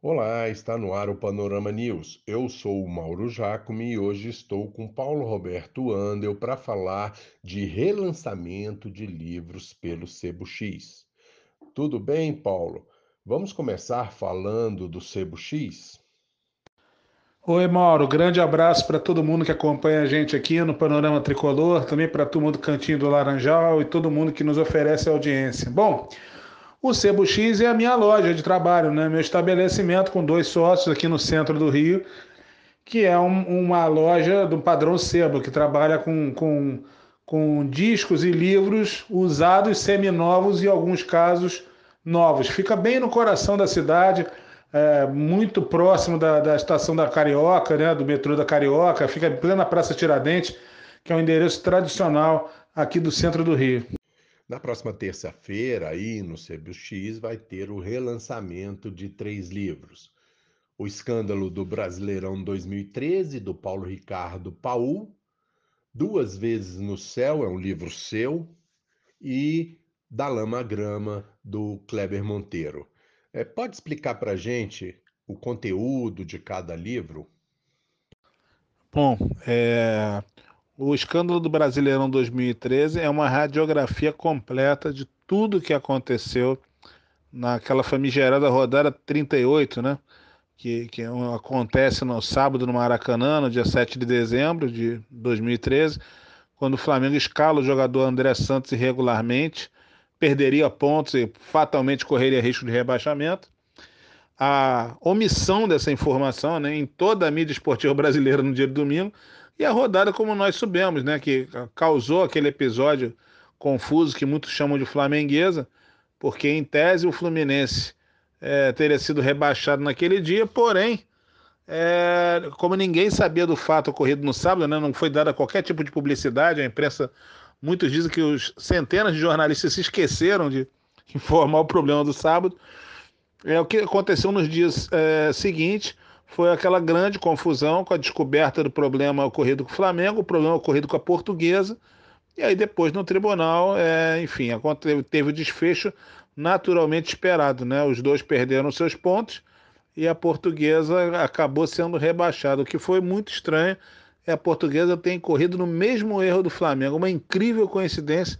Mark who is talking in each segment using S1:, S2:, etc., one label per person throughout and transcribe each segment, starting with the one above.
S1: Olá, está no ar o Panorama News. Eu sou o Mauro Jacome e hoje estou com Paulo Roberto Andel para falar de relançamento de livros pelo Sebo X. Tudo bem, Paulo? Vamos começar falando do Sebo X?
S2: Oi, Mauro. Grande abraço para todo mundo que acompanha a gente aqui no Panorama Tricolor, também para a turma do Cantinho do Laranjal e todo mundo que nos oferece audiência. Bom, o Sebo X é a minha loja de trabalho, né? meu estabelecimento com dois sócios aqui no centro do Rio, que é um, uma loja do padrão Sebo, que trabalha com, com, com discos e livros usados, seminovos e, em alguns casos, novos. Fica bem no coração da cidade, é, muito próximo da, da estação da Carioca, né? do metrô da Carioca, fica em plena Praça Tiradentes, que é um endereço tradicional aqui do centro do Rio.
S1: Na próxima terça-feira, aí no CBX, vai ter o relançamento de três livros. O Escândalo do Brasileirão 2013, do Paulo Ricardo Paul. Duas Vezes no Céu, é um livro seu. E Da Lama Grama, do Kleber Monteiro. É, pode explicar para gente o conteúdo de cada livro?
S2: Bom, é, o escândalo do Brasileirão 2013 é uma radiografia completa de tudo que aconteceu naquela famigerada rodada 38, né? Que, que acontece no sábado no Maracanã, no dia 7 de dezembro de 2013, quando o Flamengo escala o jogador André Santos irregularmente, perderia pontos e fatalmente correria risco de rebaixamento. A omissão dessa informação né, em toda a mídia esportiva brasileira no dia de domingo e a rodada, como nós soubemos, né, que causou aquele episódio confuso que muitos chamam de flamenguesa, porque em tese o Fluminense é, teria sido rebaixado naquele dia, porém, é, como ninguém sabia do fato ocorrido no sábado, né, não foi dada qualquer tipo de publicidade, a imprensa, muitos dizem que os centenas de jornalistas se esqueceram de informar o problema do sábado. É o que aconteceu nos dias é, seguintes foi aquela grande confusão com a descoberta do problema ocorrido com o Flamengo, o problema ocorrido com a Portuguesa, e aí depois no tribunal, é, enfim, teve o desfecho naturalmente esperado, né? Os dois perderam seus pontos e a Portuguesa acabou sendo rebaixada, o que foi muito estranho. É a Portuguesa tem corrido no mesmo erro do Flamengo, uma incrível coincidência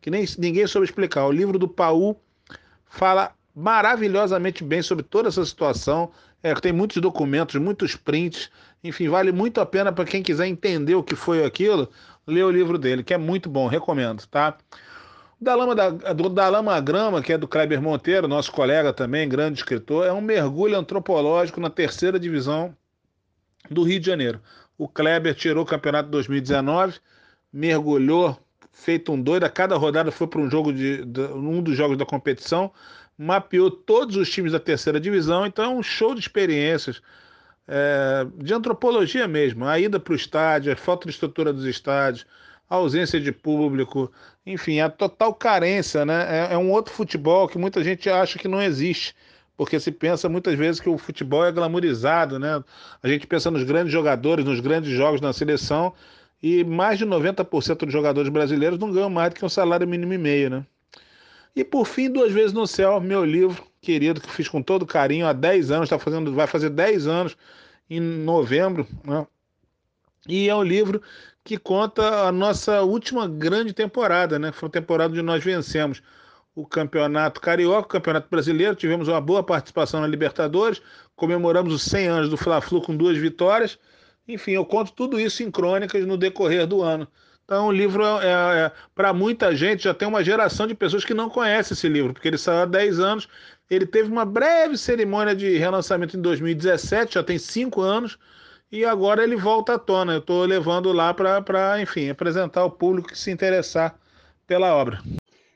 S2: que nem ninguém soube explicar. O livro do Paul fala maravilhosamente bem sobre toda essa situação. É, tem muitos documentos, muitos prints. Enfim, vale muito a pena para quem quiser entender o que foi aquilo, ler o livro dele, que é muito bom, recomendo, tá? Da Lama, da, do, da Lama Grama, que é do Kleber Monteiro, nosso colega também, grande escritor, é um mergulho antropológico na terceira divisão do Rio de Janeiro. O Kleber tirou o campeonato de 2019, mergulhou, feito um doido, a cada rodada foi para um jogo de, de, um dos jogos da competição, mapeou todos os times da terceira divisão, então é um show de experiências, é, de antropologia mesmo. A ida para o estádio, a falta de estrutura dos estádios, a ausência de público, enfim, a total carência, né? É, é um outro futebol que muita gente acha que não existe porque se pensa muitas vezes que o futebol é glamorizado, né? A gente pensa nos grandes jogadores, nos grandes jogos na seleção, e mais de 90% dos jogadores brasileiros não ganham mais do que um salário mínimo e meio, né? E por fim, Duas Vezes no Céu, meu livro querido, que fiz com todo carinho há 10 anos, tá fazendo, vai fazer 10 anos em novembro, né? E é um livro que conta a nossa última grande temporada, né? Foi uma temporada onde nós vencemos o Campeonato Carioca, o Campeonato Brasileiro, tivemos uma boa participação na Libertadores, comemoramos os 100 anos do Fla-Flu com duas vitórias. Enfim, eu conto tudo isso em crônicas no decorrer do ano. Então, o livro, é, é, é para muita gente, já tem uma geração de pessoas que não conhece esse livro, porque ele saiu há 10 anos. Ele teve uma breve cerimônia de relançamento em 2017, já tem 5 anos, e agora ele volta à tona. Eu estou levando lá para, enfim, apresentar ao público que se interessar pela obra.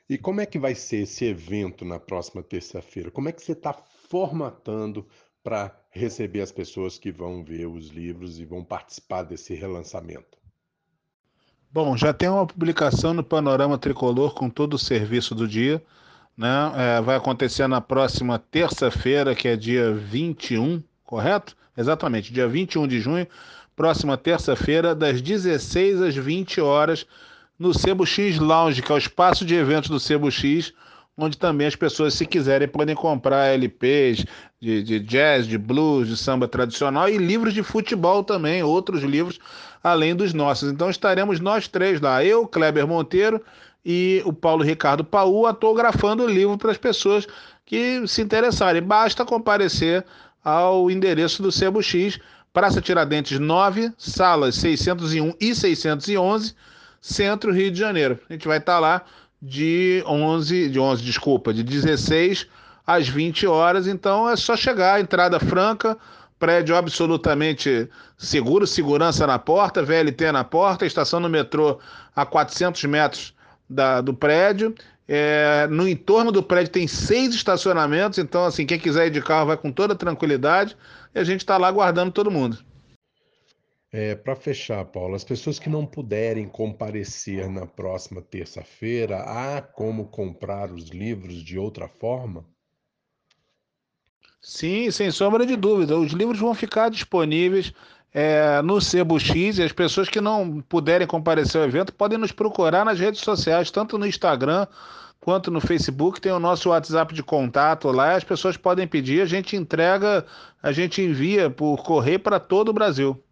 S1: E como é que vai ser esse evento na próxima terça-feira? Como é que você está formatando para receber as pessoas que vão ver os livros e vão participar desse relançamento?
S2: Bom, já tem uma publicação no Panorama Tricolor com todo o serviço do dia. Né? É, vai acontecer na próxima terça-feira, que é dia 21, correto? Exatamente, dia 21 de junho, próxima terça-feira, das 16 às 20 horas, no Sebo X Lounge, que é o espaço de eventos do Sebo X, onde também as pessoas, se quiserem, podem comprar LPs de, de jazz, de blues, de samba tradicional e livros de futebol também, outros livros além dos nossos. Então estaremos nós três lá, eu, Kleber Monteiro e o Paulo Ricardo Paú, autografando o livro para as pessoas que se interessarem. Basta comparecer ao endereço do Sebo X, Praça Tiradentes 9, salas 601 e 611, Centro Rio de Janeiro. A gente vai estar lá de 11, de 11, desculpa, de 16 às 20 horas, então é só chegar, entrada franca, prédio absolutamente seguro, segurança na porta, VLT na porta, estação no metrô a 400 metros da, do prédio. É, no entorno do prédio tem seis estacionamentos, então assim quem quiser ir de carro vai com toda tranquilidade e a gente está lá aguardando todo mundo.
S1: É, Para fechar, Paulo, as pessoas que não puderem comparecer na próxima terça-feira, há como comprar os livros de outra forma?
S2: Sim, sem sombra de dúvida. Os livros vão ficar disponíveis é, no Sebo X e as pessoas que não puderem comparecer ao evento podem nos procurar nas redes sociais, tanto no Instagram quanto no Facebook. Tem o nosso WhatsApp de contato lá. As pessoas podem pedir, a gente entrega, a gente envia por correio para todo o Brasil.